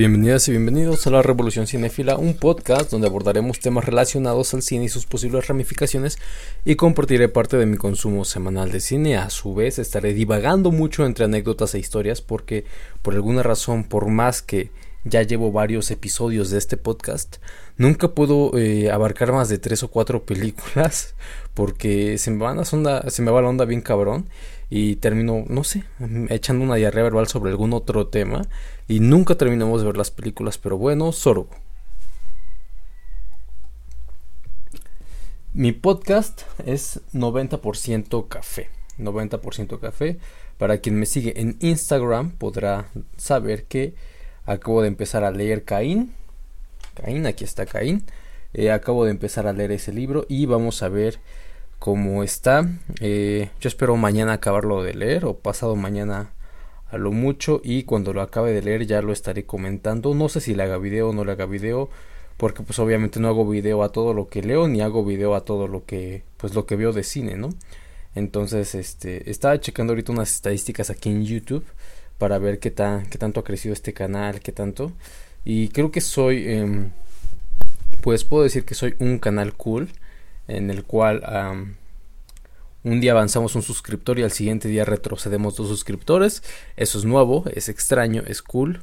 Bienvenidas y bienvenidos a la Revolución Cinéfila, un podcast donde abordaremos temas relacionados al cine y sus posibles ramificaciones y compartiré parte de mi consumo semanal de cine. A su vez estaré divagando mucho entre anécdotas e historias porque por alguna razón, por más que ya llevo varios episodios de este podcast, nunca puedo eh, abarcar más de tres o cuatro películas porque se me, va la onda, se me va la onda bien cabrón y termino, no sé, echando una diarrea verbal sobre algún otro tema y nunca terminamos de ver las películas, pero bueno, sorbo. Mi podcast es 90% café, 90% café. Para quien me sigue en Instagram podrá saber que acabo de empezar a leer Caín. Caín, aquí está Caín. Eh, acabo de empezar a leer ese libro y vamos a ver como está. Eh, yo espero mañana acabarlo de leer o pasado mañana a lo mucho y cuando lo acabe de leer ya lo estaré comentando. No sé si le haga video o no le haga video porque pues obviamente no hago video a todo lo que leo ni hago video a todo lo que pues lo que veo de cine, ¿no? Entonces, este, estaba checando ahorita unas estadísticas aquí en YouTube para ver qué tan qué tanto ha crecido este canal, qué tanto y creo que soy em, pues puedo decir que soy un canal cool en el cual un día avanzamos un suscriptor y al siguiente día retrocedemos dos suscriptores. Eso es nuevo, es extraño, es cool.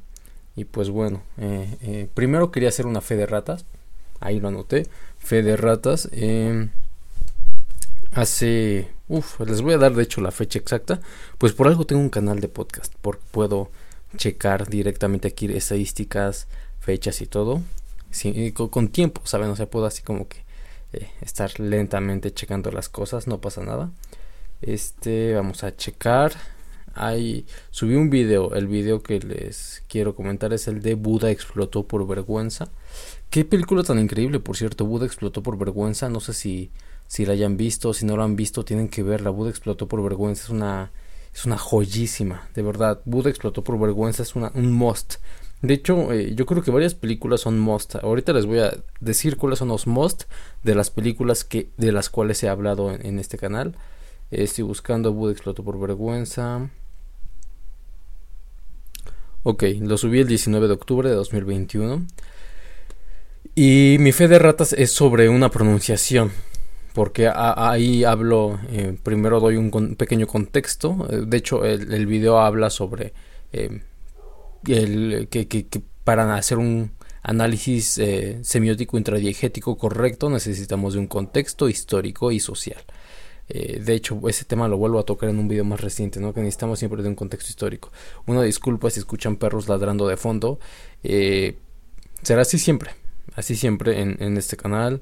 Y pues bueno, eh, eh, primero quería hacer una fe de ratas. Ahí lo anoté. Fe de ratas. Em, hace... Uf, les voy a dar de hecho la fecha exacta. Pues por algo tengo un canal de podcast. Porque puedo checar directamente aquí estadísticas, fechas y todo. con, con, tiempo, ¿saben? O sea, puedo así como que eh, estar lentamente checando las cosas, no pasa nada. Este, vamos a checar. Ahí subí un video, el video que les quiero comentar es el de Buda explotó por vergüenza. Qué película tan increíble, por cierto, Buda explotó por vergüenza, no sé si si la hayan visto, si no la han visto, tienen que verla. Buda explotó por vergüenza, es una es una joyísima, de verdad. Buda explotó por vergüenza, es una, un must. De hecho, eh, yo creo que varias películas son must. Ahorita les voy a decir cuáles son los must de las películas que de las cuales he hablado en, este canal. estoy buscando Buda explotó por vergüenza. Ok, lo subí el 19 de octubre de 2021. Y mi fe de ratas es sobre una pronunciación. Porque ahí hablo, eh, primero doy un pequeño contexto. Eh, de hecho, el, video habla sobre el, que, para hacer un análisis eh, semiótico intradiegético correcto necesitamos de un contexto histórico y social. Eh, de hecho, ese tema lo vuelvo a tocar en un video más reciente, ¿no? Que necesitamos siempre de un contexto histórico. Una disculpa si escuchan perros ladrando de fondo. Eh, será así siempre. Así siempre en, este canal.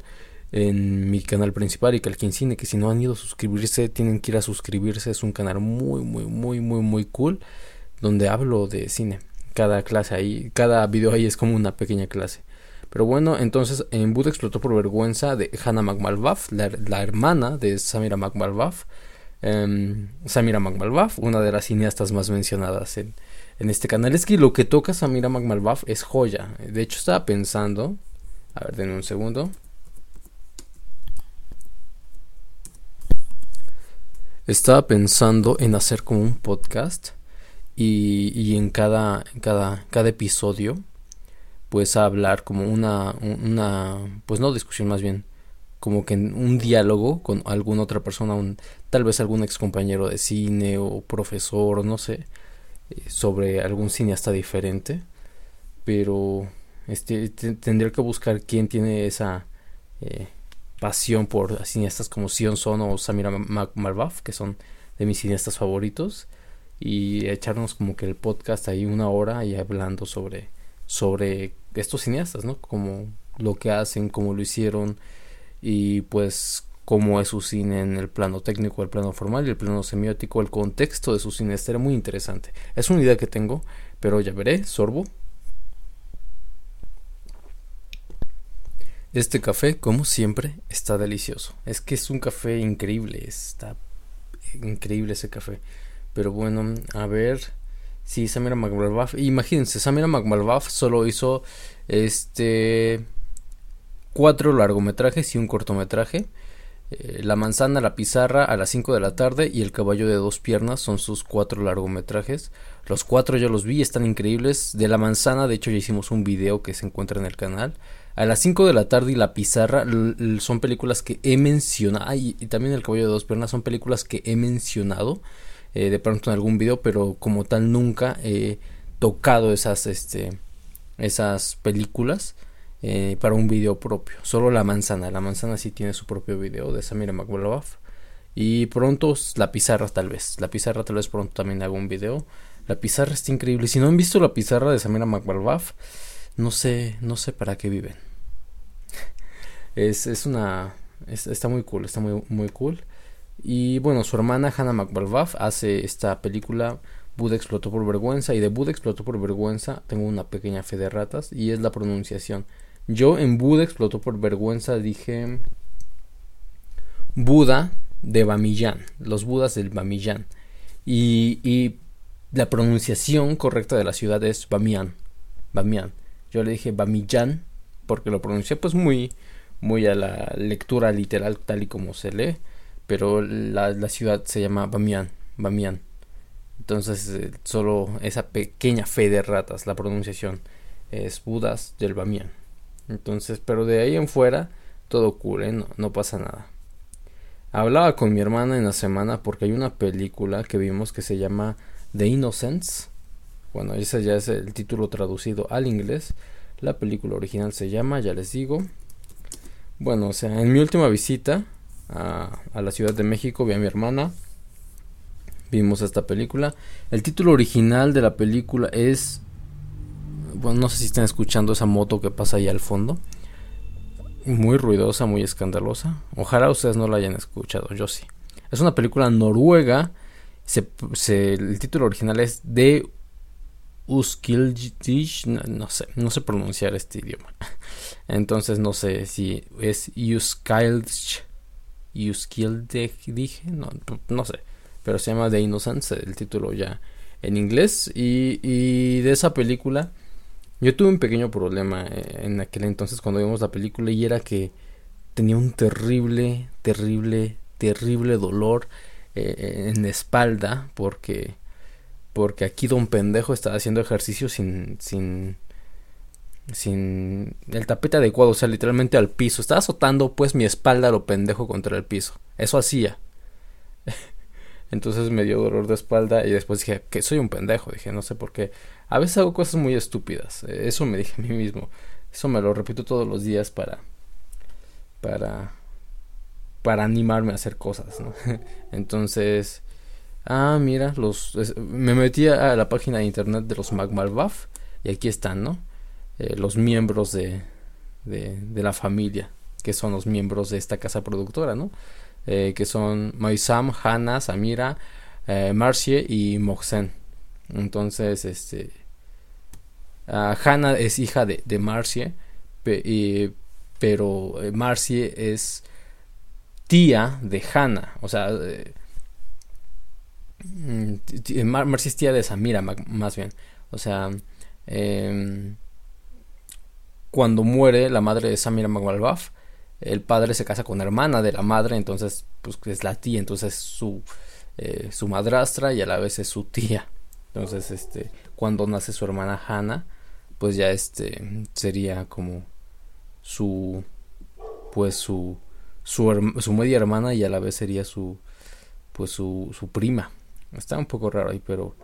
En mi canal principal y Cine. Que si no han ido a suscribirse, tienen que ir a suscribirse. Es un canal muy, muy, muy, muy, muy cool. Donde hablo de cine cada clase ahí, cada video ahí es como una pequeña clase. Pero bueno, entonces en Buda explotó por vergüenza de Hannah McMalbaf, la, hermana de Samira McMalbaf. Em, Samira McMalbaf, una de las cineastas más mencionadas en, en este canal. Es que lo que toca Samira McMalbaf es joya. De hecho, estaba pensando. A ver, denme un segundo. Estaba pensando en hacer como un podcast y, y en cada, cada, cada episodio pues a hablar como una, una, pues no discusión más bien, como que un diálogo con alguna otra persona, un, tal vez algún ex compañero de cine o profesor, no sé, eh, sobre algún cineasta diferente, pero este tendría que buscar quién tiene esa eh, pasión por cineastas como Sion o Samira Malbaf, que son de mis cineastas favoritos y echarnos como que el podcast ahí una hora y hablando sobre sobre estos cineastas, ¿no? Como lo que hacen, cómo lo hicieron y pues cómo es su cine en el plano técnico, el plano formal y el plano semiótico, el contexto de su cine. Estaría muy interesante. Es una idea que tengo, pero ya veré, sorbo. Este café, como siempre, está delicioso. Es que es un café increíble, está increíble ese café. Pero bueno, a ver. Sí, Samira McMalbaf. Imagínense, Samira McMalbaf solo hizo este cuatro largometrajes y un cortometraje. Eh, la manzana, la pizarra a las 5 de la tarde y el caballo de dos piernas son sus cuatro largometrajes. Los cuatro yo los vi, están increíbles. De la manzana, de hecho ya hicimos un video que se encuentra en el canal. A las 5 de la tarde y La Pizarra son películas que he mencionado. y, también El Caballo de Dos Piernas son películas que he mencionado eh, de pronto en algún video, pero como tal nunca he tocado esas, este, esas películas eh, para un video propio. Solo La Manzana. La Manzana sí tiene su propio video de Samira McWolf. Y pronto La Pizarra tal vez. La Pizarra tal vez pronto también hago un video. La Pizarra está increíble. Si no han visto La Pizarra de Samira McWolf, no sé, no sé para qué viven. es, es una... está muy cool, está muy, muy cool. Y bueno, su hermana Hannah McBalbaf hace esta película Buda explotó por vergüenza y de Buda explotó por vergüenza tengo una pequeña fe de ratas y es la pronunciación. Yo en Buda explotó por vergüenza dije Buda de Bamiyan, los Budas del Bamiyan. Y, y la pronunciación correcta de la ciudad es Bamiyan. Bamiyan. Yo le dije Bamiyan porque lo pronuncié pues muy muy a la lectura literal tal y como se lee, pero la, la ciudad se llama Bamiyan, Bamiyan. Entonces eh, solo esa pequeña fe de ratas, la pronunciación es Budas del Bamiyan. Entonces, pero de ahí en fuera todo cool, ¿eh? no, no pasa nada. Hablaba con mi hermana en la semana porque hay una película que vimos que se llama The Innocents. Bueno, ese ya es el título traducido al inglés. La película original se llama, ya les digo. Bueno, o sea, en mi última visita a, la Ciudad de México vi a mi hermana. Vimos esta película. El título original de la película es... Bueno, no sé si están escuchando esa moto que pasa ahí al fondo. Muy ruidosa, muy escandalosa. Ojalá ustedes no la hayan escuchado, yo sí. Es una película noruega. el título original es De Uskildish, no, sé, no sé pronunciar este idioma. Entonces no sé si es Uskildish, dije, no, no sé, pero se llama The Innocence, el título ya en inglés. Y, y de esa película, yo tuve un pequeño problema eh, en aquel entonces cuando vimos la película y era que tenía un terrible, terrible, terrible dolor eh, en la espalda porque porque aquí don pendejo estaba haciendo ejercicio sin sin sin el tapete adecuado, o sea, literalmente al piso. Estaba azotando pues mi espalda lo pendejo contra el piso. Eso hacía. Entonces me dio dolor de espalda y después dije que soy un pendejo. Dije, no sé por qué. A veces hago cosas muy estúpidas. Eso me dije a mí mismo. Eso me lo repito todos los días para para para animarme a hacer cosas, ¿no? Entonces Ah, mira, los me metí a la página de internet de los Magmalbaf y aquí están, ¿no? Eh, los miembros de, de, la familia, que son los miembros de esta casa productora, ¿no? Eh, que son Maisam, Hanna, Samira, eh, Marcie y Moxen. Entonces, este. Uh, Hanna es hija de, de Marcie, pero eh, Marcie es tía de Hanna. O sea, Mm, marxistía de Samira, más bien. O sea, em, cuando muere la madre de Samira Magmalbaf, el padre se casa con la hermana de la madre, entonces, pues es la tía, entonces su, eh, su madrastra y a la vez es su tía. Entonces, este, cuando nace su hermana Hannah, pues ya este sería como su, pues su, su, su media hermana y a la vez sería su, pues su, su prima. Está un poco raro ahí, pero,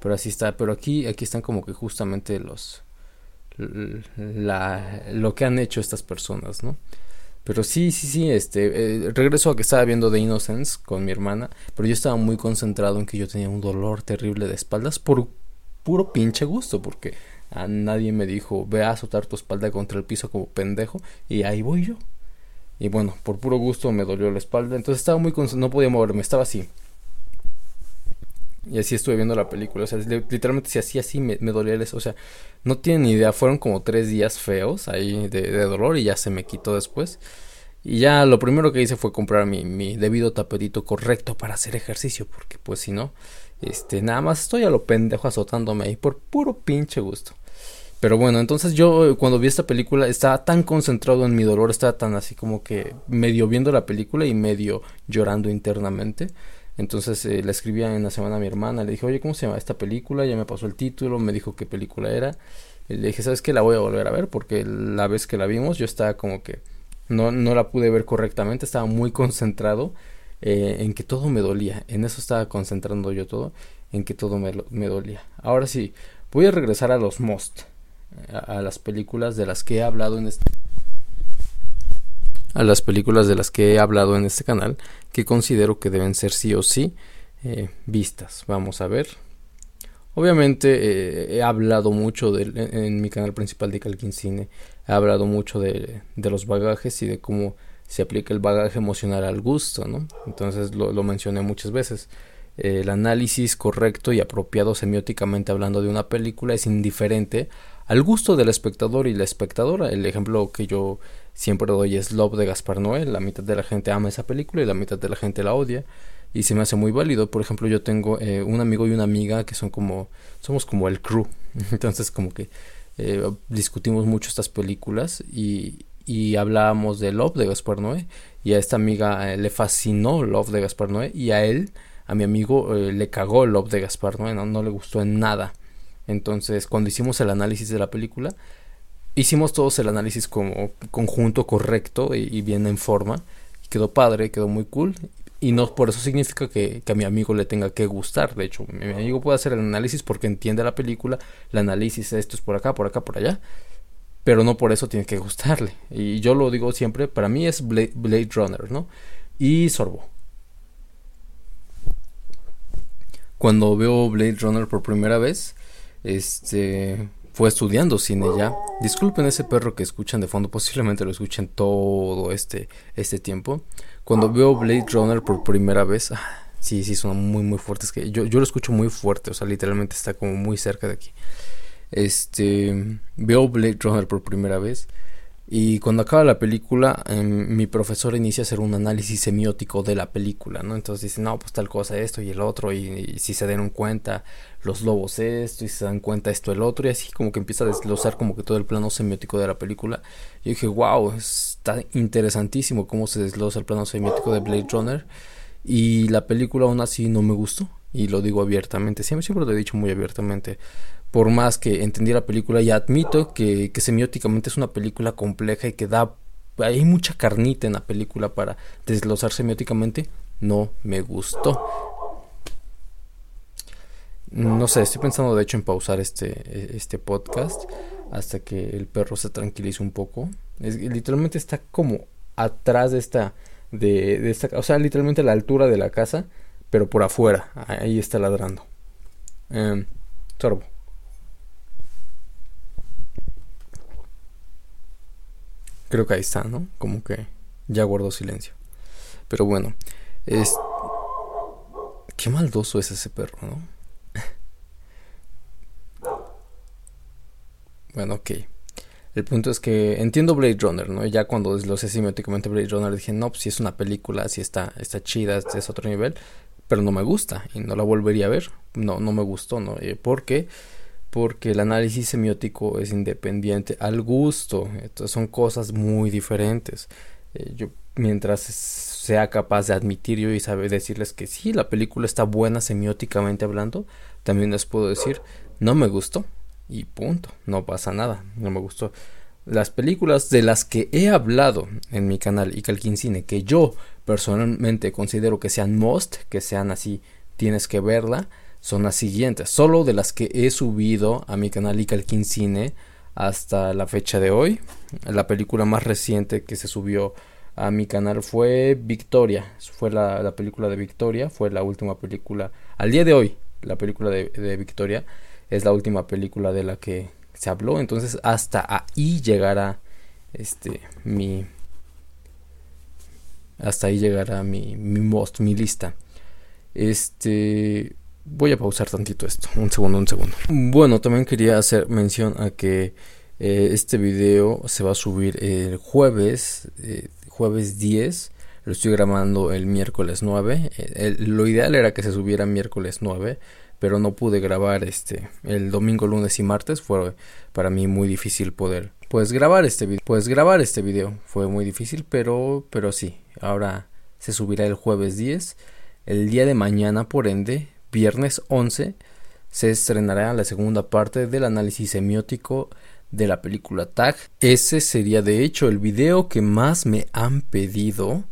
pero así está. Pero aquí, aquí están como que justamente los, la, lo que han hecho estas personas, ¿no? Pero sí, sí, sí, este, eh, regreso a que estaba viendo The Innocence con mi hermana, pero yo estaba muy concentrado en que yo tenía un dolor terrible de espaldas por puro pinche gusto, porque a nadie me dijo, ve a azotar tu espalda contra el piso como pendejo, y ahí voy yo. Y bueno, por puro gusto me dolió la espalda, entonces estaba muy concentrado, no podía moverme, estaba así. Y así estuve viendo la película. O sea, literalmente si así, así me, me dolía el O sea, no tienen ni idea. Fueron como tres días feos ahí de, dolor y ya se me quitó después. Y ya lo primero que hice fue comprar mi, mi debido tapetito correcto para hacer ejercicio. Porque pues si no, este, nada más estoy a lo pendejo azotándome ahí por puro pinche gusto. Pero bueno, entonces yo eh, cuando vi esta película estaba tan concentrado en mi dolor, estaba tan así como que medio viendo la película y medio llorando internamente. Entonces eh, le escribía en la semana a mi hermana, le dije, oye, ¿cómo se llama esta película? Ya me pasó el título, me dijo qué película era. Y le dije, ¿sabes qué? La voy a volver a ver porque la vez que la vimos yo estaba como que no, no la pude ver correctamente, estaba muy concentrado eh, en que todo me dolía. En eso estaba concentrando yo todo, en que todo me, me dolía. Ahora sí, voy a regresar a los most a, las películas de las que he hablado en este a las películas de las que he hablado en este canal que considero que deben ser sí o sí eh, vistas. Vamos a ver. Obviamente eh, he hablado mucho de, en, mi canal principal de Calquín Cine, he hablado mucho de, de, los bagajes y de cómo se aplica el bagaje emocional al gusto, ¿no? Entonces lo, lo mencioné muchas veces. el análisis correcto y apropiado semióticamente hablando de una película es indiferente al gusto del espectador y la espectadora. El ejemplo que yo siempre doy es Love de Gaspar Noé. La mitad de la gente ama esa película y la mitad de la gente la odia. Y se me hace muy válido. Por ejemplo, yo tengo eh, un amigo y una amiga que son como, somos como el crew. Entonces como que eh, discutimos mucho estas películas y, y hablábamos de Love de Gaspar Noé. Y a esta amiga eh, le fascinó Love de Gaspar Noé y a él, a mi amigo, le cagó Love de Gaspar Noé. No, no le gustó en nada. Entonces, cuando hicimos el análisis de la película, hicimos todos el análisis como conjunto correcto y, bien en forma. quedó padre, quedó muy cool. Y no por eso significa que, a mi amigo le tenga que gustar. De hecho, mi amigo puede hacer el análisis porque entiende la película. El análisis, esto es por acá, por acá, por allá. Pero no por eso tiene que gustarle. Y yo lo digo siempre, para mí es Blade, Blade Runner, ¿no? Y Sorbo. Cuando veo Blade Runner por primera vez, este fue estudiando cine ya. Disculpen ese perro que escuchan de fondo, posiblemente lo escuchen todo este, este tiempo. Cuando veo Blade Runner por primera vez, ah, sí, sí, son muy, muy fuertes. Que yo, yo lo escucho muy fuerte, o sea, literalmente está como muy cerca de aquí. Este, veo Blade Runner por primera vez y cuando acaba la película, em, mi profesor inicia a hacer un análisis semiótico de la película, ¿no? Entonces dice, no, pues tal cosa, esto y el otro, y, si se den cuenta los lobos esto, y se dan cuenta esto, el otro, y así como que empieza a desglosar como que todo el plano semiótico de la película. Y dije, wow, está interesantísimo cómo se desglosa el plano semiótico de Blade Runner. Y la película aún así no me gustó, y lo digo abiertamente, siempre, siempre lo he dicho muy abiertamente por más que entendí la película y admito que, semióticamente es una película compleja y que da hay mucha carnita en la película para desglosar semióticamente no me gustó. No sé estoy pensando de hecho en pausar este este podcast hasta que el perro se tranquilice un poco. Literalmente está como atrás de esta de, esta o sea literalmente a la altura de la casa pero por afuera ahí está ladrando. Eh, sorbo Creo que ahí está, ¿no? Como que ya guardó silencio. Pero bueno, es... Qué maldoso es ese perro, ¿no? bueno, ok. El punto es que entiendo Blade Runner, ¿no? Ya cuando lo sé semióticamente Blade Runner dije, no, pues si es una película, si está, está chida, es otro nivel, pero no me gusta y no la volvería a ver. No, no me gustó, ¿no? Eh, porque porque el análisis semiótico es independiente al gusto. Entonces son cosas muy diferentes. Eh, yo, mientras sea capaz de admitir yo y saber decirles que sí, la película está buena semióticamente hablando, también les puedo decir, no me gustó. Y punto, no pasa nada, no me gustó. Las películas de las que he hablado en mi canal y Cine, que yo personalmente considero que sean most, que sean así, tienes que verla, son las siguientes, solo de las que he subido a mi canal Icalquín Cine hasta la fecha de hoy. La película más reciente que se subió a mi canal fue Victoria, fue la, película de Victoria, fue la última película, al día de hoy, la película de, de Victoria es la última película de la que se habló, entonces hasta ahí llegará este mi hasta ahí llegará mi mi most, mi lista. Este Voy a pausar tantito esto, un segundo, un segundo. Bueno, también quería hacer mención a que eh, este video se va a subir el jueves, eh, jueves 10. Lo estoy grabando el miércoles 9. lo ideal era que se subiera miércoles 9, pero no pude grabar este el domingo, lunes y martes. Fue para mí muy difícil poder pues grabar este video. Pues grabar este video fue muy difícil, pero pero sí, ahora se subirá el jueves 10. El día de mañana, por ende, viernes 11, se estrenará la segunda parte del análisis semiótico de la película Tag. Ese sería de hecho el video que más me han pedido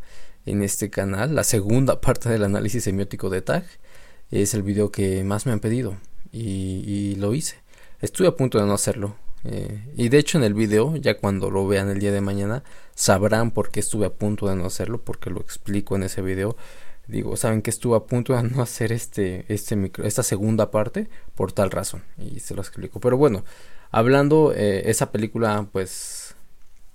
en este canal. La segunda parte del análisis semiótico de Tag es el video que más me han pedido y, lo hice. Estuve a punto de no hacerlo. Eh, y de hecho en el video, ya cuando lo vean el día de mañana, sabrán por qué estuve a punto de no hacerlo, porque lo explico en ese video. Digo, saben que estuve a punto de no hacer este, este micro, esta segunda parte por tal razón. Y se lo explico. Pero bueno, hablando, eh, esa película pues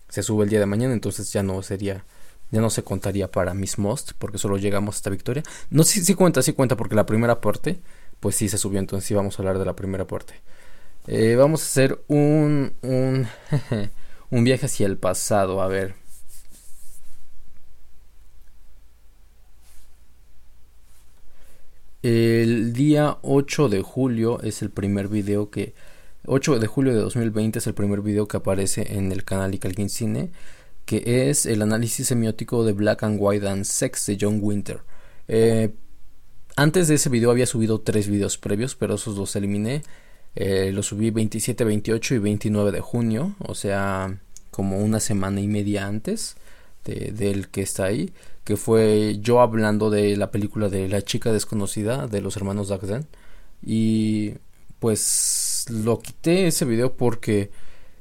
se sube el día de mañana, entonces ya no sería ya no se contaría para Miss Most porque solo llegamos a esta victoria. No sé si, cuenta, sí cuenta porque la primera parte pues sí se subió, entonces sí vamos a hablar de la primera parte. Eh, vamos a hacer un, un, un viaje hacia el pasado, a ver. El día 8 de julio es el primer video que... 8 de julio de 2020 es el primer video que aparece en el canal Icalkin Cine que es el análisis semiótico de Black and White and Sex de John Winter. Eh, antes de ese video había subido tres videos previos, pero esos los eliminé. Eh, los subí 27, 28 y 29 de junio, o sea, como una semana y media antes del que está ahí, que fue yo hablando de la película de La chica desconocida de los hermanos Dagden. Y pues lo quité ese video porque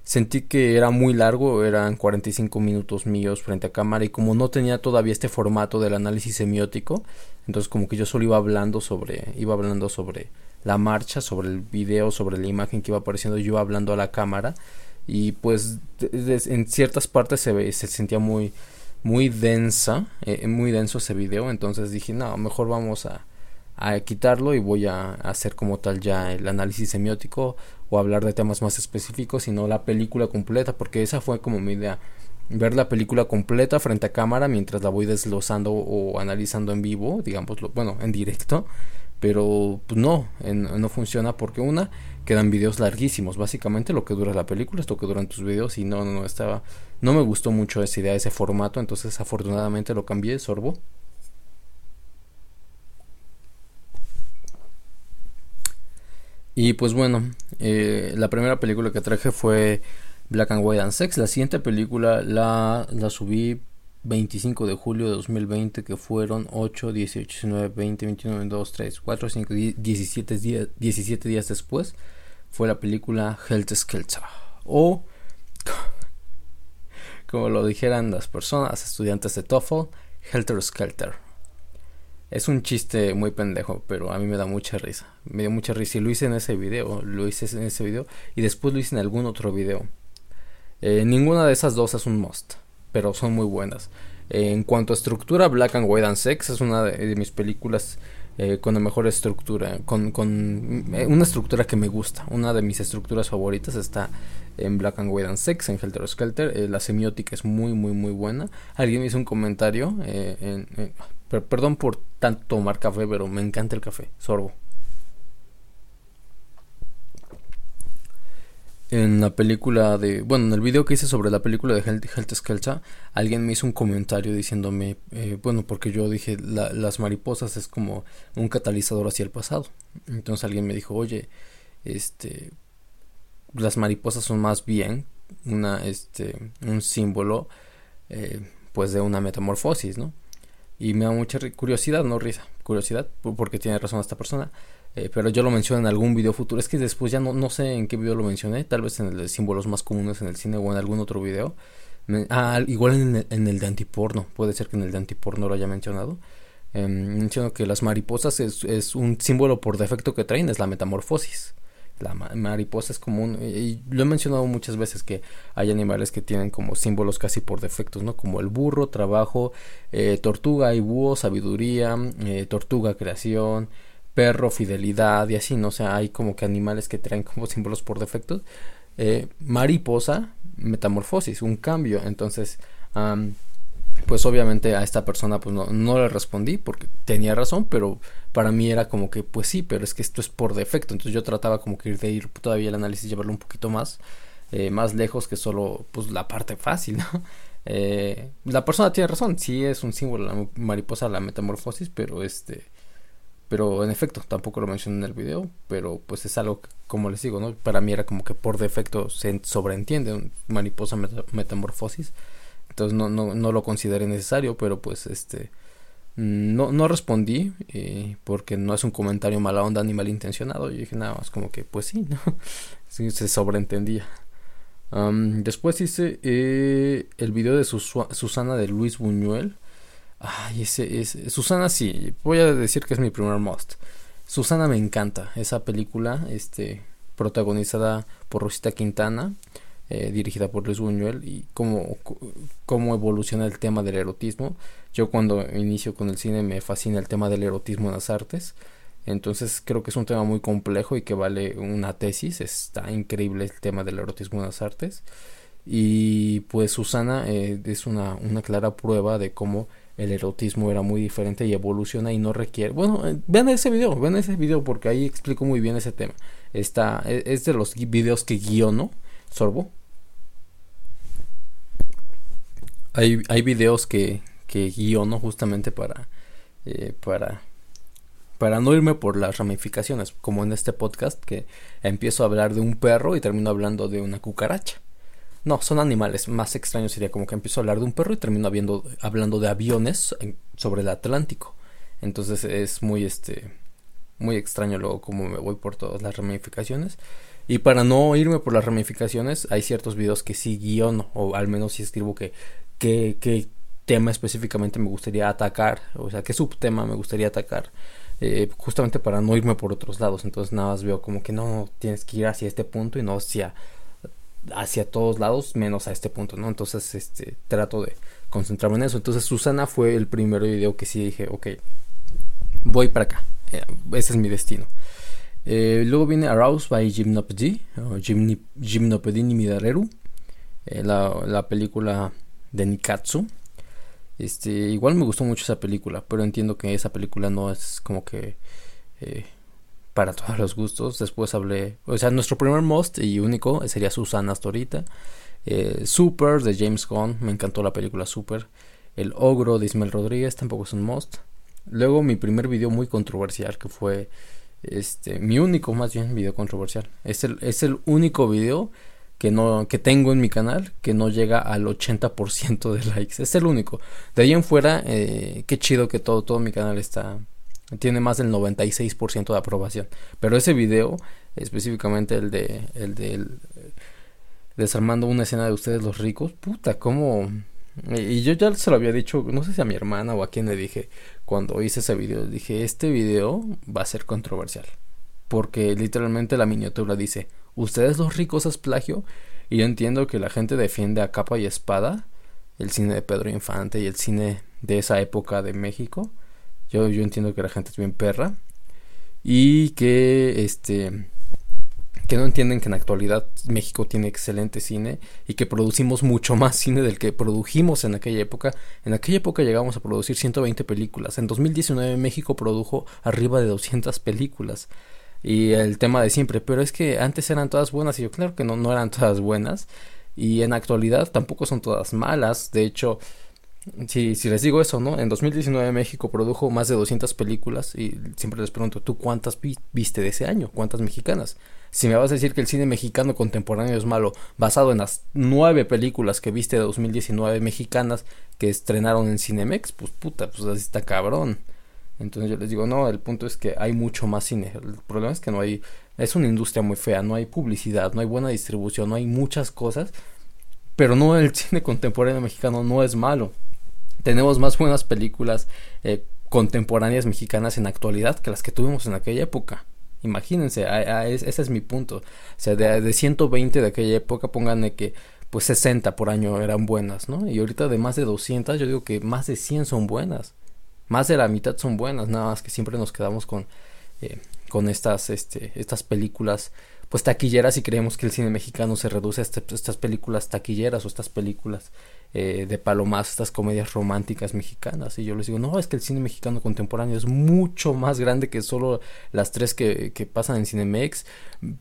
Sentí que era muy largo, eran 45 minutos míos frente a cámara y como no tenía todavía este formato del análisis semiótico, entonces como que yo solo iba hablando sobre iba hablando sobre la marcha, sobre el video, sobre la imagen que iba apareciendo, yo iba hablando a la cámara y pues en ciertas partes se, se sentía muy muy densa, eh, muy denso ese video, entonces dije, "No, mejor vamos a a quitarlo y voy a hacer como tal ya el análisis semiótico o hablar de temas más específicos, sino la película completa, porque esa fue como mi idea, ver la película completa frente a cámara mientras la voy desglosando o analizando en vivo, digamos, bueno, en directo, pero pues no, no funciona porque una, quedan videos larguísimos, básicamente lo que dura la película es lo que duran tus videos y no, no, estaba, no me gustó mucho esa idea, ese formato, entonces afortunadamente lo cambié, sorbo Y pues bueno, eh, la primera película que traje fue Black and White and Sex. La siguiente película la, la subí 25 de julio de 2020, que fueron 8, 18, 19, 20, 21, 2, 3, 4, 5, 17 días, 17 días después. Fue la película Helter Skelter. O, como lo dijeran las personas, estudiantes de TOEFL, Helter Skelter. Es un chiste muy pendejo, pero a mí me da mucha risa. Me dio mucha risa y lo hice en ese video, lo hice en ese video y después lo hice en algún otro video. Eh, ninguna de esas dos es un must, pero son muy buenas. En cuanto a estructura, Black and White and Sex es una de, mis películas eh, con la mejor estructura, con, con una estructura que me gusta. Una de mis estructuras favoritas está en Black and White and Sex, en Helter Skelter. la semiótica es muy, muy, muy buena. Alguien hizo un comentario en perdón por tanto tomar café, pero me encanta el café, sorbo. En la película de. Bueno, en el video que hice sobre la película de Health Skelter, alguien me hizo un comentario diciéndome. Eh, bueno, porque yo dije, las mariposas es como un catalizador hacia el pasado. Entonces alguien me dijo, oye, este. Las mariposas son más bien una, este, un símbolo, eh, pues de una metamorfosis, ¿no? Y me da mucha curiosidad, no risa, curiosidad, porque tiene razón esta persona. Eh, pero yo lo menciono en algún video futuro. Es que después ya no, no sé en qué video lo mencioné. Tal vez en el de símbolos más comunes en el cine o en algún otro video. ah, igual en el, en el, de antiporno. Puede ser que en el de antiporno lo haya mencionado. Eh, menciono que las mariposas es, es un símbolo por defecto que traen, es la metamorfosis la mariposa es común y lo he mencionado muchas veces que hay animales que tienen como símbolos casi por defectos no como el burro trabajo eh, tortuga y búho sabiduría eh, tortuga creación perro fidelidad y así no o sea hay como que animales que traen como símbolos por defectos. Eh, mariposa metamorfosis un cambio. Entonces pues obviamente a esta persona pues no, no, le respondí porque tenía razón, pero para mí era como que pues sí, pero es que esto es por defecto, entonces yo trataba como que ir de ir todavía el análisis llevarlo un poquito más, eh, más lejos que solo pues la parte fácil, ¿no? Eh, la persona tiene razón, sí es un símbolo la mariposa la metamorfosis, pero este pero en efecto tampoco lo mencioné en el video, pero pues es algo como les digo, ¿no? Para mí era como que por defecto se sobreentiende mariposa metamorfosis entonces no, no, no lo consideré necesario, pero pues este no, no respondí eh, porque no es un comentario mala onda ni malintencionado. Yo dije nada más como que pues sí, ¿no? se sobreentendía. después hice eh, el video de Susana de Luis Buñuel. Ay, ese es Susana sí, voy a decir que es mi primer must. Susana me encanta, esa película, este, protagonizada por Rosita Quintana. Eh, dirigida por Luis Buñuel y cómo, cómo evoluciona el tema del erotismo. Yo cuando inicio con el cine me fascina el tema del erotismo en las artes. Entonces creo que es un tema muy complejo y que vale una tesis. Está increíble el tema del erotismo en las artes. Y pues Susana eh, es una, una clara prueba de cómo el erotismo era muy diferente y evoluciona y no requiere. Bueno, eh, vean ese video, vean ese video porque ahí explico muy bien ese tema. Está, e, es de los videos que guiono, sorbo, hay, hay videos que, que guiono justamente para, eh, para, para no irme por las ramificaciones, como en este podcast que empiezo a hablar de un perro y termino hablando de una cucaracha. No, son animales. Más extraños sería como que empiezo a hablar de un perro y termino hablando de aviones sobre el Atlántico. Entonces es muy este muy extraño luego como me voy por todas las ramificaciones. Y para no irme por las ramificaciones, hay ciertos videos que sí guiono, o al menos si escribo que qué, tema específicamente me gustaría atacar, o sea, qué subtema me gustaría atacar, eh, justamente para no irme por otros lados. Entonces nada más veo como que no, tienes que ir hacia este punto y no hacia, hacia todos lados, menos a este punto, ¿no? Entonces este, trato de concentrarme en eso. Entonces Susana fue el primer video que sí dije, ok, voy para acá, eh, ese es mi destino. Eh, luego viene Aroused by Gymnopedy, o Gymnopedy Midareru, la, la película de Nikatsu. Este, igual me gustó mucho esa película, pero entiendo que esa película no es como que eh, para todos los gustos. Después hablé, o sea, nuestro primer most y único sería Susana hasta ahorita. Eh, Super de James Gunn, me encantó la película Super. El Ogro de Ismael Rodríguez tampoco es un most. Luego mi primer video muy controversial que fue este mi único más bien video controversial. Es el, es el único video que no que tengo en mi canal que no llega al 80% de likes. Es el único. De ahí en fuera, eh, qué chido que todo, todo mi canal está tiene más del 96% de aprobación. Pero ese video, específicamente el de el de desarmando una escena de ustedes los ricos, puta, cómo y yo ya se lo había dicho, no sé si a mi hermana o a quien le dije cuando hice ese video, dije, este video va a ser controversial. Porque literalmente la miniatura dice, ustedes los ricos es plagio. Y yo entiendo que la gente defiende a capa y espada el cine de Pedro Infante y el cine de esa época de México. Yo, yo entiendo que la gente es bien perra. Y que este que no entienden que en la actualidad México tiene excelente cine y que producimos mucho más cine del que produjimos en aquella época. En aquella época llegamos a producir 120 películas. En 2019 México produjo arriba de 200 películas y el tema de siempre, pero es que antes eran todas buenas y yo claro que no, no eran todas buenas y en actualidad tampoco son todas malas, de hecho, si, si les digo eso, ¿no? En 2019 México produjo más de 200 películas y siempre les pregunto, ¿tú cuántas viste de ese año? ¿Cuántas mexicanas? Si me vas a decir que el cine mexicano contemporáneo es malo, basado en las nueve películas que viste de 2019 mexicanas que estrenaron en Cinemex, pues puta, pues así está cabrón. Entonces yo les digo, no, el punto es que hay mucho más cine. El problema es que no hay, es una industria muy fea, no hay publicidad, no hay buena distribución, no hay muchas cosas. Pero no, el cine contemporáneo mexicano no es malo. Tenemos más buenas películas eh, contemporáneas mexicanas en actualidad que las que tuvimos en aquella época. Imagínense, ese es mi punto. O sea, de, de 120 de aquella época, pónganle que pues 60 por año eran buenas, ¿no? Y ahorita de más de 200, yo digo que más de 100 son buenas más de la mitad son buenas, nada más que siempre nos quedamos con, eh, con estas, este, estas películas pues taquilleras y creemos que el cine mexicano se reduce a este, estas películas taquilleras o estas películas eh, de palomas, estas comedias románticas mexicanas. Y yo les digo, no, es que el cine mexicano contemporáneo es mucho más grande que solo las tres que, que pasan en Cinemex.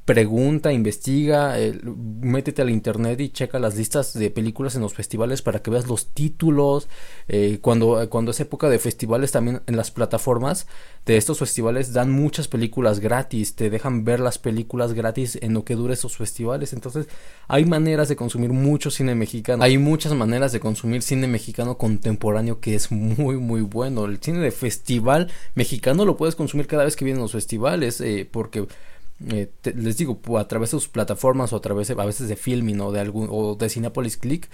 Pregunta, investiga, eh, métete al internet y checa las listas de películas en los festivales para que veas los títulos. Eh, cuando, cuando es época de festivales, también en las plataformas de estos festivales dan muchas películas gratis, te dejan ver las películas gratis en lo que dure esos festivales. Entonces, hay maneras de consumir mucho cine mexicano. Hay muchas maneras de consumir cine mexicano contemporáneo que es muy muy bueno. El cine de festival mexicano lo puedes consumir cada vez que vienen los festivales eh, porque eh, les digo a través de sus plataformas o a través de, a veces de filming o de algún o de Cinepolis Click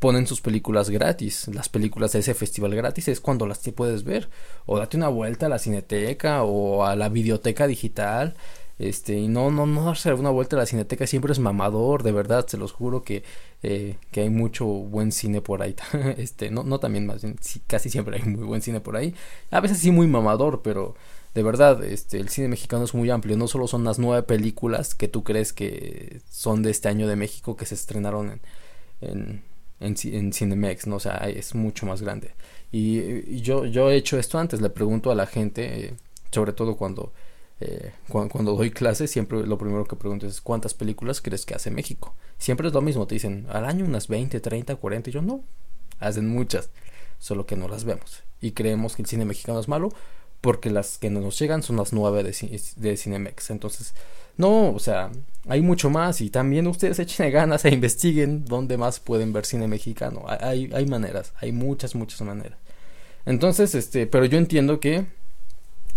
ponen sus películas gratis. Las películas de ese festival gratis es cuando las puedes ver. O date una vuelta a la cineteca o a la videoteca digital este, y no, no, no darse una vuelta a la cineteca siempre es mamador, de verdad, se los juro que, eh, que hay mucho buen cine por ahí. este, no, no también más bien, casi siempre hay muy buen cine por ahí. A veces sí muy mamador, pero de verdad, este, el cine mexicano es muy amplio. No solo son las nueve películas que tú crees que son de este año de México que se estrenaron en, en, en, Cinemex, ¿no? O sea, es mucho más grande. Y, yo, yo he hecho esto antes, le pregunto a la gente, eh, sobre todo cuando eh, cuando, doy clases, siempre lo primero que pregunto es ¿cuántas películas crees que hace México? Siempre es lo mismo, te dicen al año unas 20, 30, 40, y yo no, hacen muchas, solo que no las vemos. Y creemos que el cine mexicano es malo porque las que nos llegan son las nueve de, de Cinemex. Entonces, no, o sea, hay mucho más y también ustedes echen ganas e investiguen dónde más pueden ver cine mexicano. Hay, hay maneras, hay muchas, muchas maneras. Entonces, este, pero yo entiendo que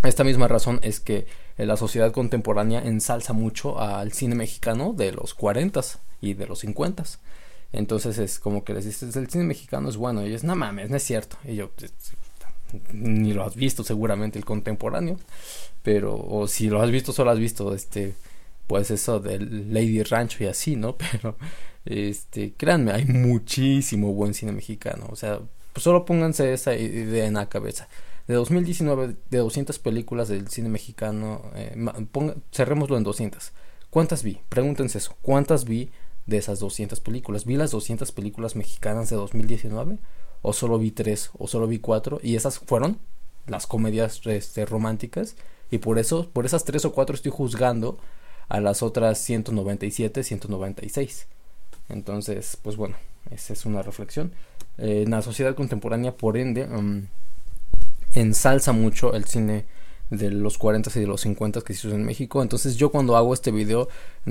esta misma razón es que la sociedad contemporánea ensalza mucho al cine mexicano de los 40 y de los 50 entonces es como que les dices el cine mexicano es bueno y ellos no mames no es cierto y yo ni lo has visto seguramente el contemporáneo pero o si lo has visto solo has visto este pues eso del Lady Rancho y así no pero este créanme hay muchísimo buen cine mexicano o sea pues solo pónganse esa idea en la cabeza de 2019, de 200 películas del cine mexicano, eh, cerrémoslo en 200. ¿Cuántas vi? Pregúntense eso. ¿Cuántas vi de esas 200 películas? ¿Vi las 200 películas mexicanas de 2019? ¿O solo vi 3? ¿O solo vi 4? Y esas fueron las comedias este, románticas. Y por eso, por esas 3 o 4 estoy juzgando a las otras 197, 196. Entonces, pues bueno, esa es una reflexión. Eh, en la sociedad contemporánea, por ende, mm, ensalza mucho el cine de los 40 y de los 50 que se hizo en México. Entonces yo cuando hago este video,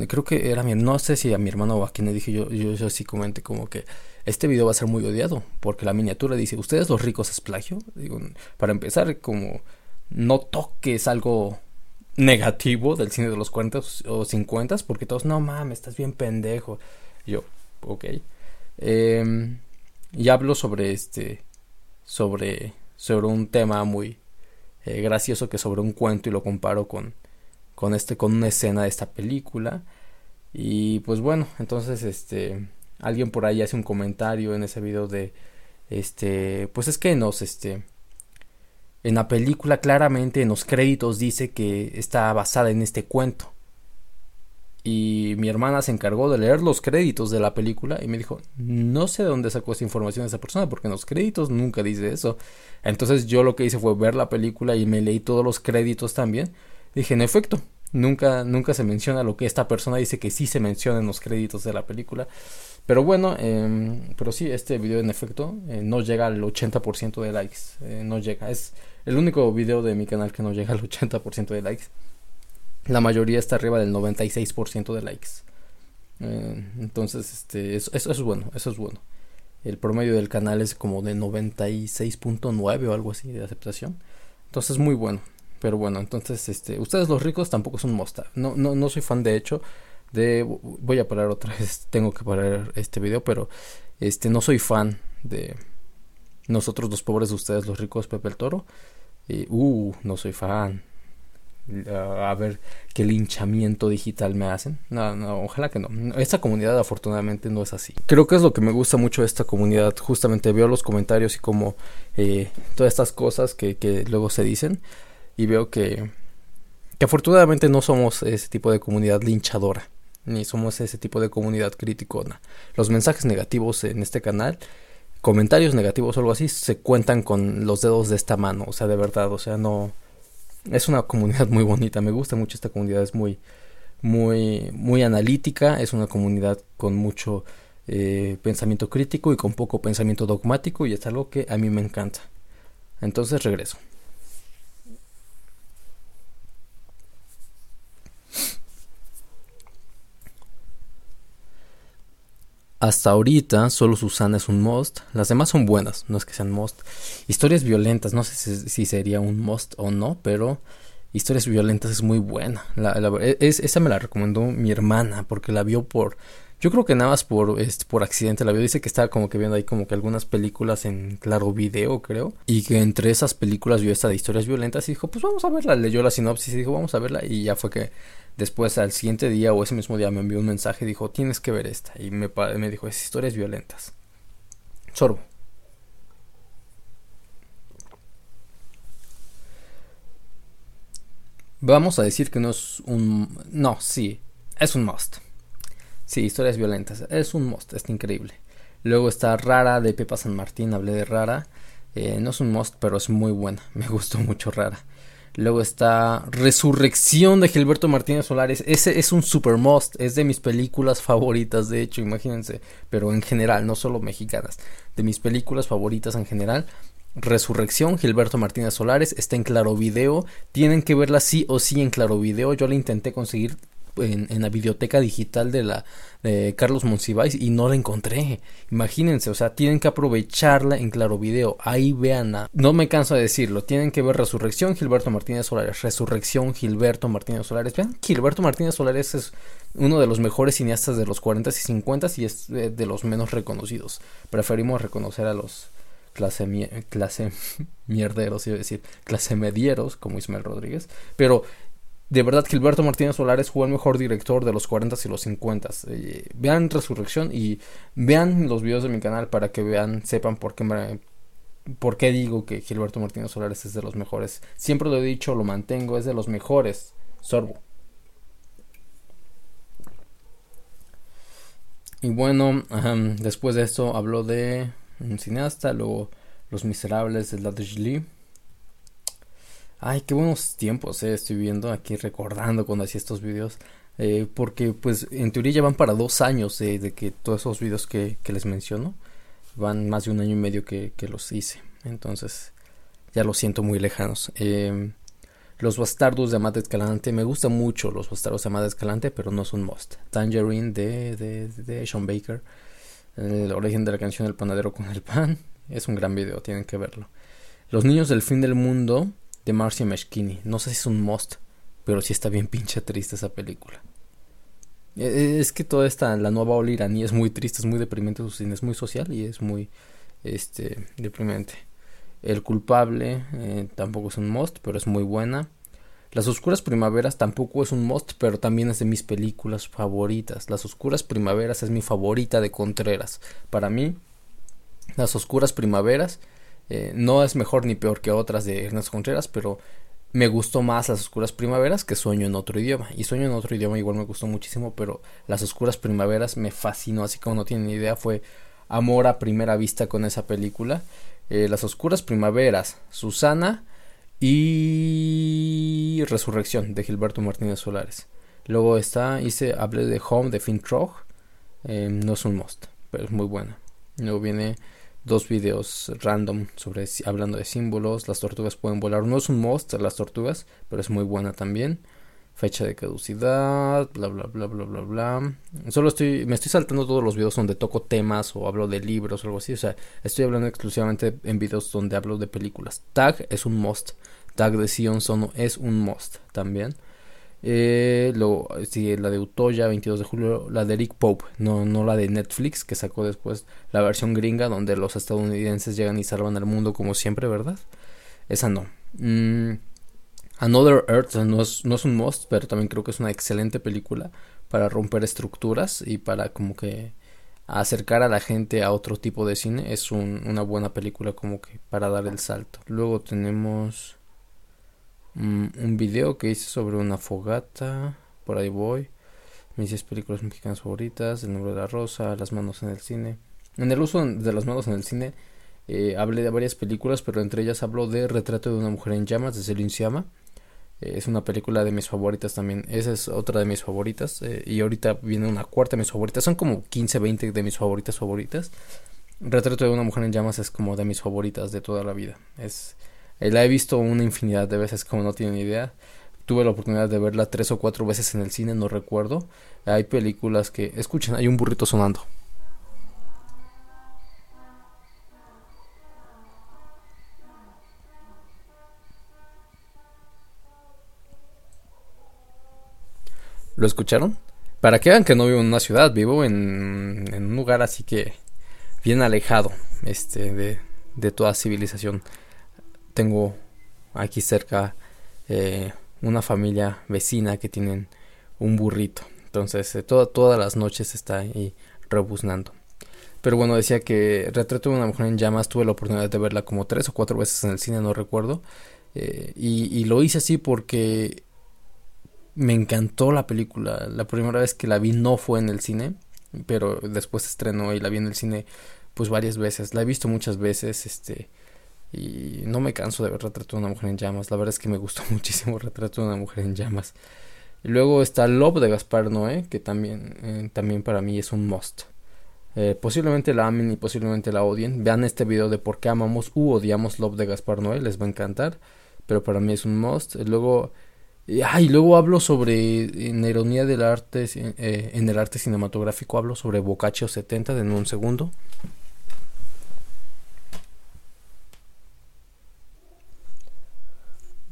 creo que era mi, no sé si a mi hermano o a quien le dije yo, yo, yo comenté como que este video va a ser muy odiado, porque la miniatura dice, ¿ustedes los ricos es plagio? Digo, para empezar, como no toques algo negativo del cine de los 40 o 50, porque todos, no mames, estás bien pendejo. Yo, ok. Eh, y hablo sobre este, sobre sobre un tema muy eh, gracioso que sobre un cuento y lo comparo con, con este con una escena de esta película. Y pues bueno entonces este alguien por ahí hace un comentario en ese video de este pues es que nos este en la película claramente en los créditos dice que está basada en este cuento y mi hermana se encargó de leer los créditos de la película y me dijo, no sé de dónde sacó esa información esa persona porque en los créditos nunca dice eso. Entonces yo lo que hice fue ver la película y me leí todos los créditos también. Dije, en efecto, nunca, nunca se menciona lo que esta persona dice que sí se menciona en los créditos de la película. Pero bueno, eh, pero sí, este video en efecto eh, no llega al 80% de likes. Eh, no llega, es el único video de mi canal que no llega al 80% de likes la mayoría está arriba del 96% de likes. Eh, entonces, este, eso, es bueno, eso es bueno. El promedio del canal es como de 96.9 o algo así de aceptación. Entonces, muy bueno. Pero bueno, entonces, este, ustedes los ricos tampoco son mosta. No, no, no soy fan de hecho de, voy a parar otra vez, tengo que parar este video, pero este, no soy fan de nosotros los pobres, ustedes los ricos, Pepe el Toro. Y, uh, no soy fan a ver qué linchamiento digital me hacen. No, no, ojalá que no. Esta comunidad afortunadamente no es así. Creo que es lo que me gusta mucho de esta comunidad. Justamente veo los comentarios y como eh, todas estas cosas que, que, luego se dicen y veo que, Que afortunadamente no somos ese tipo de comunidad linchadora, ni somos ese tipo de comunidad criticona. Los mensajes negativos en este canal, comentarios negativos o algo así, se cuentan con los dedos de esta mano, o sea, de verdad, o sea, no... Es una comunidad muy bonita, me gusta mucho esta comunidad, es muy, muy, muy analítica, es una comunidad con mucho eh, pensamiento crítico y con poco pensamiento dogmático y es algo que a mí me encanta. Entonces regreso. Hasta ahorita solo Susana es un most, las demás son buenas, no es que sean most. Historias violentas, no sé si, sería un most o no, pero Historias violentas es muy buena. Es, esa me la recomendó mi hermana porque la vio por yo creo que nada más por, este, por accidente la vio. Dice que estaba como que viendo ahí como que algunas películas en claro video, creo. Y que entre esas películas vio esta de historias violentas y dijo, pues vamos a verla. Leyó la sinopsis y dijo, vamos a verla. Y ya fue que después al siguiente día o ese mismo día me envió un mensaje y dijo, tienes que ver esta. Y me, me dijo, es historias violentas. Sorbo. Vamos a decir que no es un... No, sí, es un must. Sí, historias violentas. Es un must, está increíble. Luego está Rara de Pepa San Martín, hablé de Rara. Eh, no es un must, pero es muy buena. Me gustó mucho Rara. Luego está Resurrección de Gilberto Martínez Solares. Ese es un super must. Es de mis películas favoritas, de hecho, imagínense. Pero en general, no solo mexicanas. De mis películas favoritas en general. Resurrección, Gilberto Martínez Solares, está en Claro Video. Tienen que verla sí o sí en Claro Video. Yo la intenté conseguir en, la biblioteca digital de la de Carlos Monsiváis y no la encontré. Imagínense, o sea, tienen que aprovecharla en Claro Video. Ahí veanla. No me canso de decirlo. Tienen que ver Resurrección Gilberto Martínez Solares. Resurrección Gilberto Martínez Solares. Vean, Gilberto Martínez Solares es uno de los mejores cineastas de los 40 y 50 y es de, los menos reconocidos. Preferimos reconocer a los clase, clase mierderos, iba a decir, clase medieros, como Ismael Rodríguez. Pero de verdad Gilberto Martínez Solares fue el mejor director de los 40 y los 50. Eh, vean Resurrección y vean los videos de mi canal para que vean, sepan por qué me, por qué digo que Gilberto Martínez Solares es de los mejores. Siempre lo he dicho, lo mantengo, es de los mejores. Sorbo. Y bueno, después de esto habló de un cineasta, luego Los Miserables de la Lee Ay, qué buenos tiempos eh, estoy viendo aquí recordando cuando hacía estos videos. Eh, porque pues en teoría ya van para dos años eh, de que todos esos videos que, les menciono van más de un año y medio que, los hice. Entonces ya los siento muy lejanos. Em, los bastardos de Amada Escalante. Me gustan mucho los bastardos de Amada Escalante, pero no son must. Tangerine de, de, de Sean Baker. El origen de la canción El panadero con el pan. Es un gran video, tienen que verlo. Los niños del fin del mundo de Marcia Meshkini. No sé si es un must, pero sí está bien pinche triste esa película. E, e, es que toda esta, la nueva ola iraní es muy triste, es muy deprimente, su cine es muy social y es muy este, deprimente. El culpable eh, tampoco es un must, pero es muy buena. Las Oscuras Primaveras tampoco es un must, pero también es de mis películas favoritas. Las Oscuras Primaveras es mi favorita de Contreras. Para mí, Las Oscuras Primaveras eh, no es mejor ni peor que otras de Ernesto Contreras, pero me gustó más Las Oscuras Primaveras que Sueño en otro idioma. Y Sueño en otro idioma igual me gustó muchísimo, pero Las Oscuras Primaveras me fascinó, así como no tienen ni idea, fue amor a primera vista con esa película. Eh, Las Oscuras Primaveras, Susana y Resurrección de Gilberto Martínez Solares. Luego está, hice, hablé de Home de Finn Trog. Eh, no es un must, pero es muy buena. Luego viene dos videos random sobre hablando de símbolos. Las tortugas pueden volar. No es un monster las tortugas, pero es muy buena también. Fecha de caducidad, bla bla bla bla bla bla. Solo estoy, me estoy saltando todos los videos donde toco temas o hablo de libros o algo así. O sea, estoy hablando exclusivamente en videos donde hablo de películas. Tag es un must. Tag de Sion Sono es un must también. Eh, luego sigue la de Utoya, 22 de julio, la de Eric Pope, no, no la de Netflix, que sacó después la versión gringa, donde los estadounidenses llegan y salvan al mundo como siempre, ¿verdad? Esa no. Mm, Another Earth no es, no es un must, pero también creo que es una excelente película para romper estructuras y para como que acercar a la gente a otro tipo de cine. Es un, una buena película como que para dar el salto. Luego tenemos mm, un video que hice sobre una fogata, por ahí voy, mis 10 películas mexicanas favoritas, El nombre de la rosa, Las manos en el cine. En el uso de las manos en el cine eh, hablé de varias películas, pero entre ellas hablo de Retrato de una mujer en llamas de Celine Sciamma. Eh, es una película de mis favoritas también. Esa es otra de mis favoritas. Eh, y ahorita viene una cuarta de mis favoritas. Son como 15, 20 de mis favoritas favoritas. Retrato de una mujer en llamas es como de mis favoritas de toda la vida. Es, la he visto una infinidad de veces como no tienen idea. Tuve la oportunidad de verla tres o cuatro veces en el cine, no recuerdo. Hay películas que... Escuchen, hay un burrito sonando. ¿Lo escucharon? Para que vean que no vivo en una ciudad, vivo en, en un lugar así que bien alejado este, de, de toda civilización. Tengo aquí cerca eh, una familia vecina que tienen un burrito. Entonces, eh, todas las noches está ahí rebuznando. Pero bueno, decía que Retrato de una mujer en llamas tuve la oportunidad de verla como tres o cuatro veces en el cine, no recuerdo. Eh, y, y, lo hice así porque me encantó la película. La primera vez que la vi no fue en el cine, pero después estrenó y la vi en el cine pues varias veces. La he visto muchas veces, este y no me canso de ver Retrato de una mujer en llamas. La verdad es que me gustó muchísimo Retrato de una mujer en llamas. Y luego está Love de Gaspar Noé, que también, eh, también para mí es un must. Eh, posiblemente la amen y posiblemente la odien. Vean este video de por qué amamos u odiamos Love de Gaspar Noé, les va a encantar. Pero para mí es un must. luego Ah, y luego hablo sobre, en ironía del arte, eh, en el arte cinematográfico, hablo sobre Boccaccio 70, en un segundo.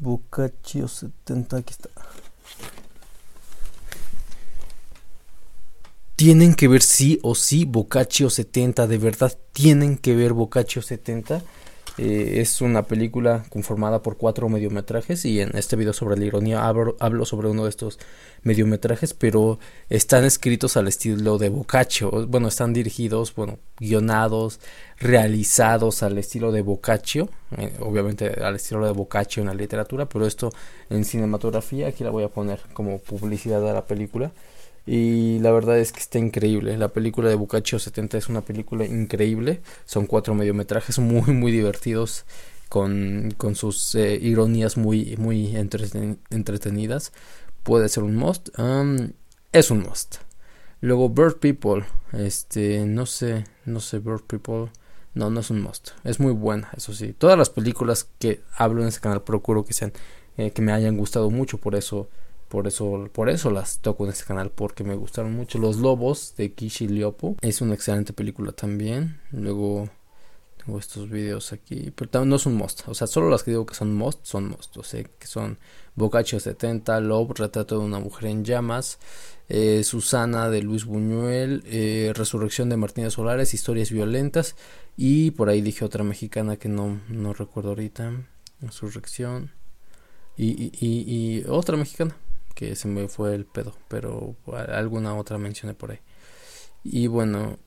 Boccaccio 70, aquí está. Tienen que ver sí o sí Boccaccio 70, de verdad tienen que ver Boccaccio 70 eh, es una película conformada por cuatro mediometrajes y en este video sobre la ironía hablo, sobre uno de estos mediometrajes, pero están escritos al estilo de Boccaccio. Bueno, están dirigidos, bueno, guionados, realizados al estilo de Boccaccio, eh, obviamente al estilo de Boccaccio en la literatura, pero esto en cinematografía, aquí la voy a poner como publicidad de la película. Y la verdad es que está increíble. La película de Boccaccio 70 es una película increíble. Son cuatro mediometrajes muy, muy divertidos. Con, con sus eh, ironías muy, muy entretenidas. Puede ser un must. Um, es un must. Luego Bird People. Este, no sé, no sé, Bird People. No, no es un must. Es muy buena, eso sí. Todas las películas que hablo en este canal procuro que sean, eh, que me hayan gustado mucho. Por eso por eso, por eso las toco en este canal, porque me gustaron mucho. Los Lobos de Kishi Liopo. Es una excelente película también. Luego tengo estos videos aquí. Pero no es un must. O sea, solo las que digo que son must, son must. O sea, que son Boccaccio 70, Love, Retrato de una mujer en llamas, eh, Susana de Luis Buñuel, eh, Resurrección de Martínez Solares, Historias violentas. Y por ahí dije otra mexicana que no, no recuerdo ahorita. Resurrección. y, y otra mexicana que se me fue el pedo, pero alguna otra mencioné por ahí. Y bueno,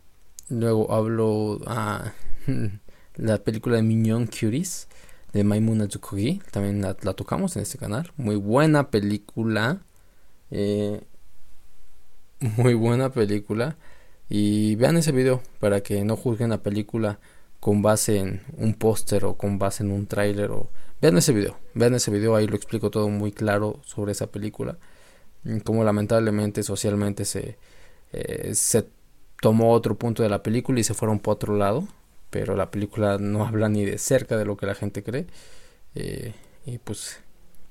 luego hablo a la película de Mignon Curies de Maimuna Tsukugi, también la, tocamos en este canal. Muy buena película. Eh, muy buena película. Y vean ese video para que no juzguen la película con base en un póster o con base en un tráiler o vean ese video, vean ese video, ahí lo explico todo muy claro sobre esa película, como lamentablemente socialmente se, eh, se tomó otro punto de la película y se fueron por otro lado, pero la película no habla ni de cerca de lo que la gente cree, eh, y pues,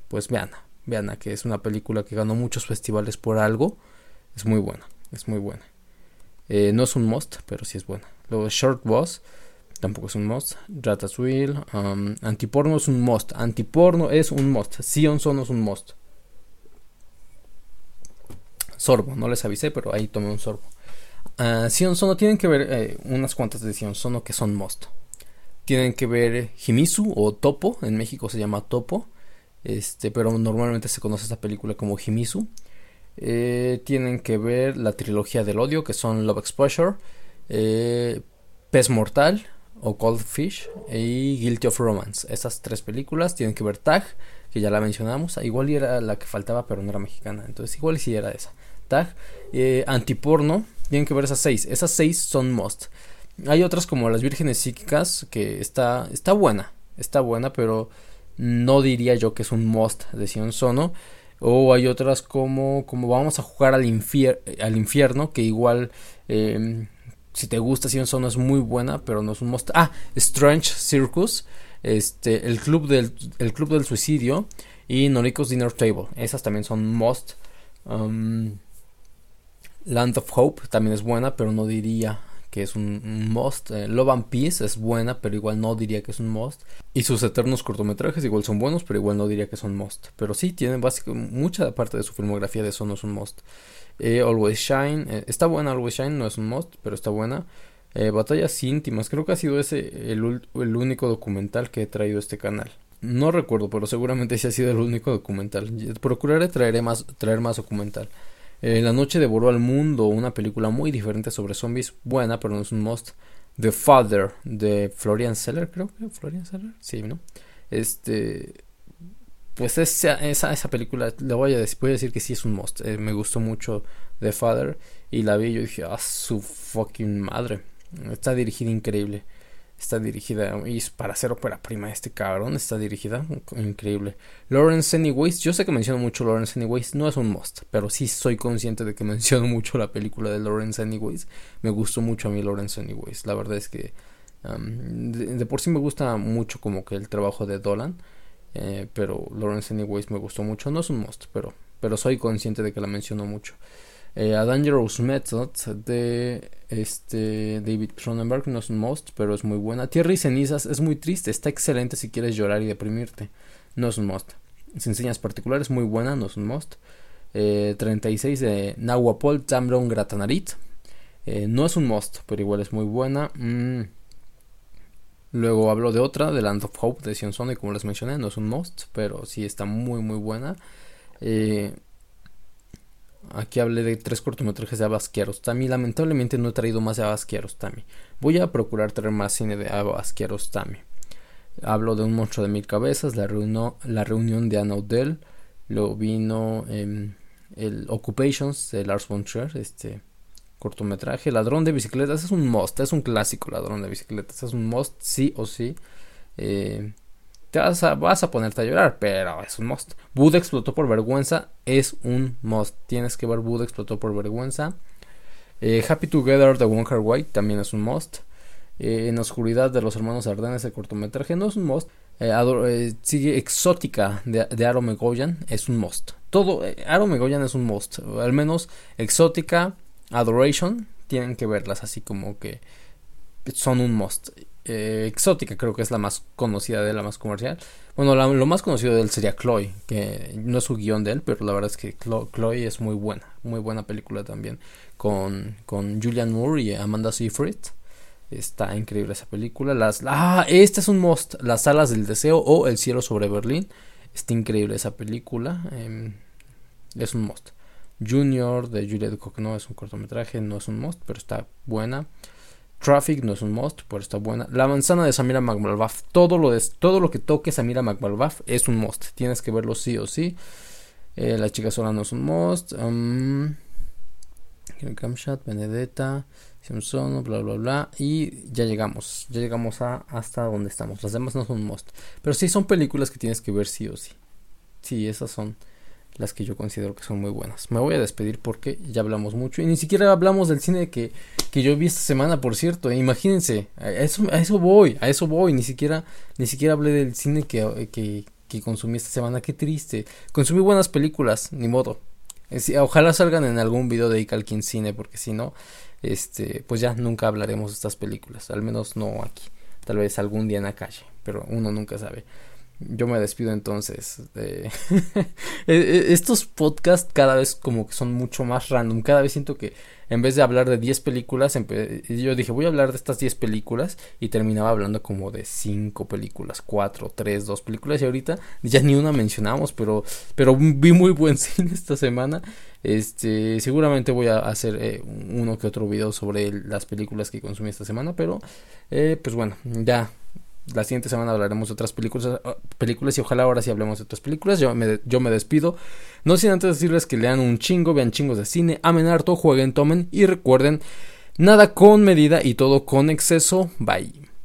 pues vean, vean que es una película que ganó muchos festivales por algo, es muy buena, es muy buena. Eh, no es un must, pero sí es buena. Luego Short Boss, tampoco es un must. Ratatouille, um, Antiporno es un must. Antiporno es un must. Sion Sono es un must. Sorbo, no les avisé, pero ahí tomé un sorbo. Uh, Sion Sono tienen que ver eh, unas cuantas de Sion Sono que son must. Tienen que ver Himisu o Topo, en México se llama Topo, este, pero normalmente se conoce esta película como Himisu. Eh, tienen que ver la trilogía del odio, que son Love Exposure, eh, Pez Mortal, o Cold Fish y Guilty of Romance. Esas tres películas tienen que ver Tag, que ya la mencionamos. Igual era la que faltaba, pero no era mexicana. Entonces, igual sí era esa. Tag, eh, Antiporno, tienen que ver esas seis. Esas seis son must. Hay otras como Las Vírgenes Psíquicas, que está, está buena. Está buena, pero no diría yo que es un must de Sion Sono. O hay otras como, como Vamos a jugar al, al infierno, que igual em, si te gusta Sion Sono es muy buena, pero no es un must. Ah, Strange Circus, este, el club del, el club del suicidio y Noriko's Dinner Table. Esas también son must. Um, Land of Hope también es buena, pero no diría que es un, must. Eh, Love and Peace es buena, pero igual no diría que es un must. Y sus eternos cortometrajes igual son buenos, pero igual no diría que son must. Pero sí, tienen básicamente mucha parte de su filmografía de eso no es un must. Eh, Always Shine, eh, está buena Always Shine, no es un must, pero está buena. Batallas íntimas, creo que ha sido ese el, el único documental que he traído a este canal. No recuerdo, pero seguramente ese ha sido el único documental. Procuraré traeré más, traer más documental. Eh, la noche devoró al mundo, una película muy diferente sobre zombies, buena, pero no es un must. The Father de Florian Seller, creo que Florian Seller, sí, ¿no? Este, pues esa, esa, esa película, le voy a, decir, voy a decir que sí es un must. Eh, me gustó mucho The Father y la vi y yo dije, ah, su fucking madre. Está dirigida increíble está dirigida y para hacer ópera prima este cabrón está dirigida increíble Lawrence Anyways yo sé que menciono mucho Lawrence Anyways no es un must pero sí soy consciente de que menciono mucho la película de Lawrence Anyways me gustó mucho a mí Lawrence Anyways la verdad es que um, de, por sí me gusta mucho como que el trabajo de Dolan eh, pero Lawrence Anyways me gustó mucho no es un must pero pero soy consciente de que la menciono mucho eh, a Dangerous Method de este David Cronenberg no es un must, pero es muy buena. Tierra y cenizas es muy triste, está excelente si quieres llorar y deprimirte. No es un must. Sin enseñas particulares, muy buena, no es un must. 36 eh, de Nahuapol Tamron Gratanarit. Eh, no es un must, pero igual es muy buena. Mm. Luego hablo de otra, de Land of Hope de Sion y como les mencioné, no es un must, pero sí está muy muy buena. Eh, Aquí hablé de tres cortometrajes de Abbas Kiarostami. Lamentablemente no he traído más de Abbas Kiarostami. Voy a procurar traer más cine de Abbas Kiarostami. Hablo de Un monstruo de mil cabezas, La, la reunión de Anna Odell. Luego vino em, el Occupations de Lars von Trier, este cortometraje. Ladrón de bicicletas es un must, es un clásico Ladrón de bicicletas. Es un must, sí o sí. Eh, te vas a, vas a ponerte a llorar, pero es un must. Buda explotó por vergüenza, es un must. Tienes que ver Buda explotó por vergüenza. Eh, Happy Together de Wonka White también es un must. Eh, en oscuridad de los hermanos Ardennes, el cortometraje no es un must. Sigue Exótica de, de Aro Megoyan, es un must. Todo, Aro Megoyan es un must. Al menos Exótica, Adoration, tienen que verlas así como que son un must. Eh, exótica, creo que es la más conocida de la más comercial. Bueno, lo más conocido de él sería Chloe, que no es su guion de él, pero la verdad es que Chloe, es muy buena, muy buena película también, con, con Julian Moore y Amanda Seyfried. Está increíble esa película. Las, ah, este es un must, Las alas del deseo o El cielo sobre Berlín. Está increíble esa película. Em, es un must. Junior de Juliette no es un cortometraje, no es un must, pero está buena. Traffic no es un must, pero está buena. La manzana de Samira McMalbaf. Todo lo, de, todo lo que toque Samira McMalbaf es un must. Tienes que verlo sí o sí. Eh, la chica sola no es un must. Um, Benedetta, Simpson, bla bla bla. Y ya llegamos. Ya llegamos a hasta donde estamos. Las demás no son must. Pero sí son películas que tienes que ver sí o sí. Sí, esas son las que yo considero que son muy buenas. Me voy a despedir porque ya hablamos mucho y ni siquiera hablamos del cine que, que yo vi esta semana, por cierto. Imagínense, a eso, a eso voy, a eso voy. Ni siquiera, ni siquiera hablé del cine que, que, que consumí esta semana. Qué triste. Consumí buenas películas, ni modo. ojalá salgan en algún video de Icalkin Cine, porque si no, este, pues ya nunca hablaremos de estas películas. Al menos no aquí. Tal vez algún día en la calle, pero uno nunca sabe. Yo me despido entonces. E, e, estos podcasts cada vez como que son mucho más random. Cada vez siento que en vez de hablar de 10 películas, yo dije voy a hablar de estas 10 películas y terminaba hablando como de 5 películas, 4, 3, 2 películas y ahorita ya ni una mencionamos, pero, pero vi muy buen cine esta semana. Este, seguramente voy a hacer eh, uno que otro video sobre las películas que consumí esta semana, pero eh, pues bueno, ya la siguiente semana hablaremos de otras películas, ah, películas y ojalá ahora sí hablemos de otras películas. Yo me, yo me despido. No sin antes decirles que lean un chingo, vean chingos de cine, amen harto, jueguen, tomen y recuerden, nada con medida y todo con exceso. Bye.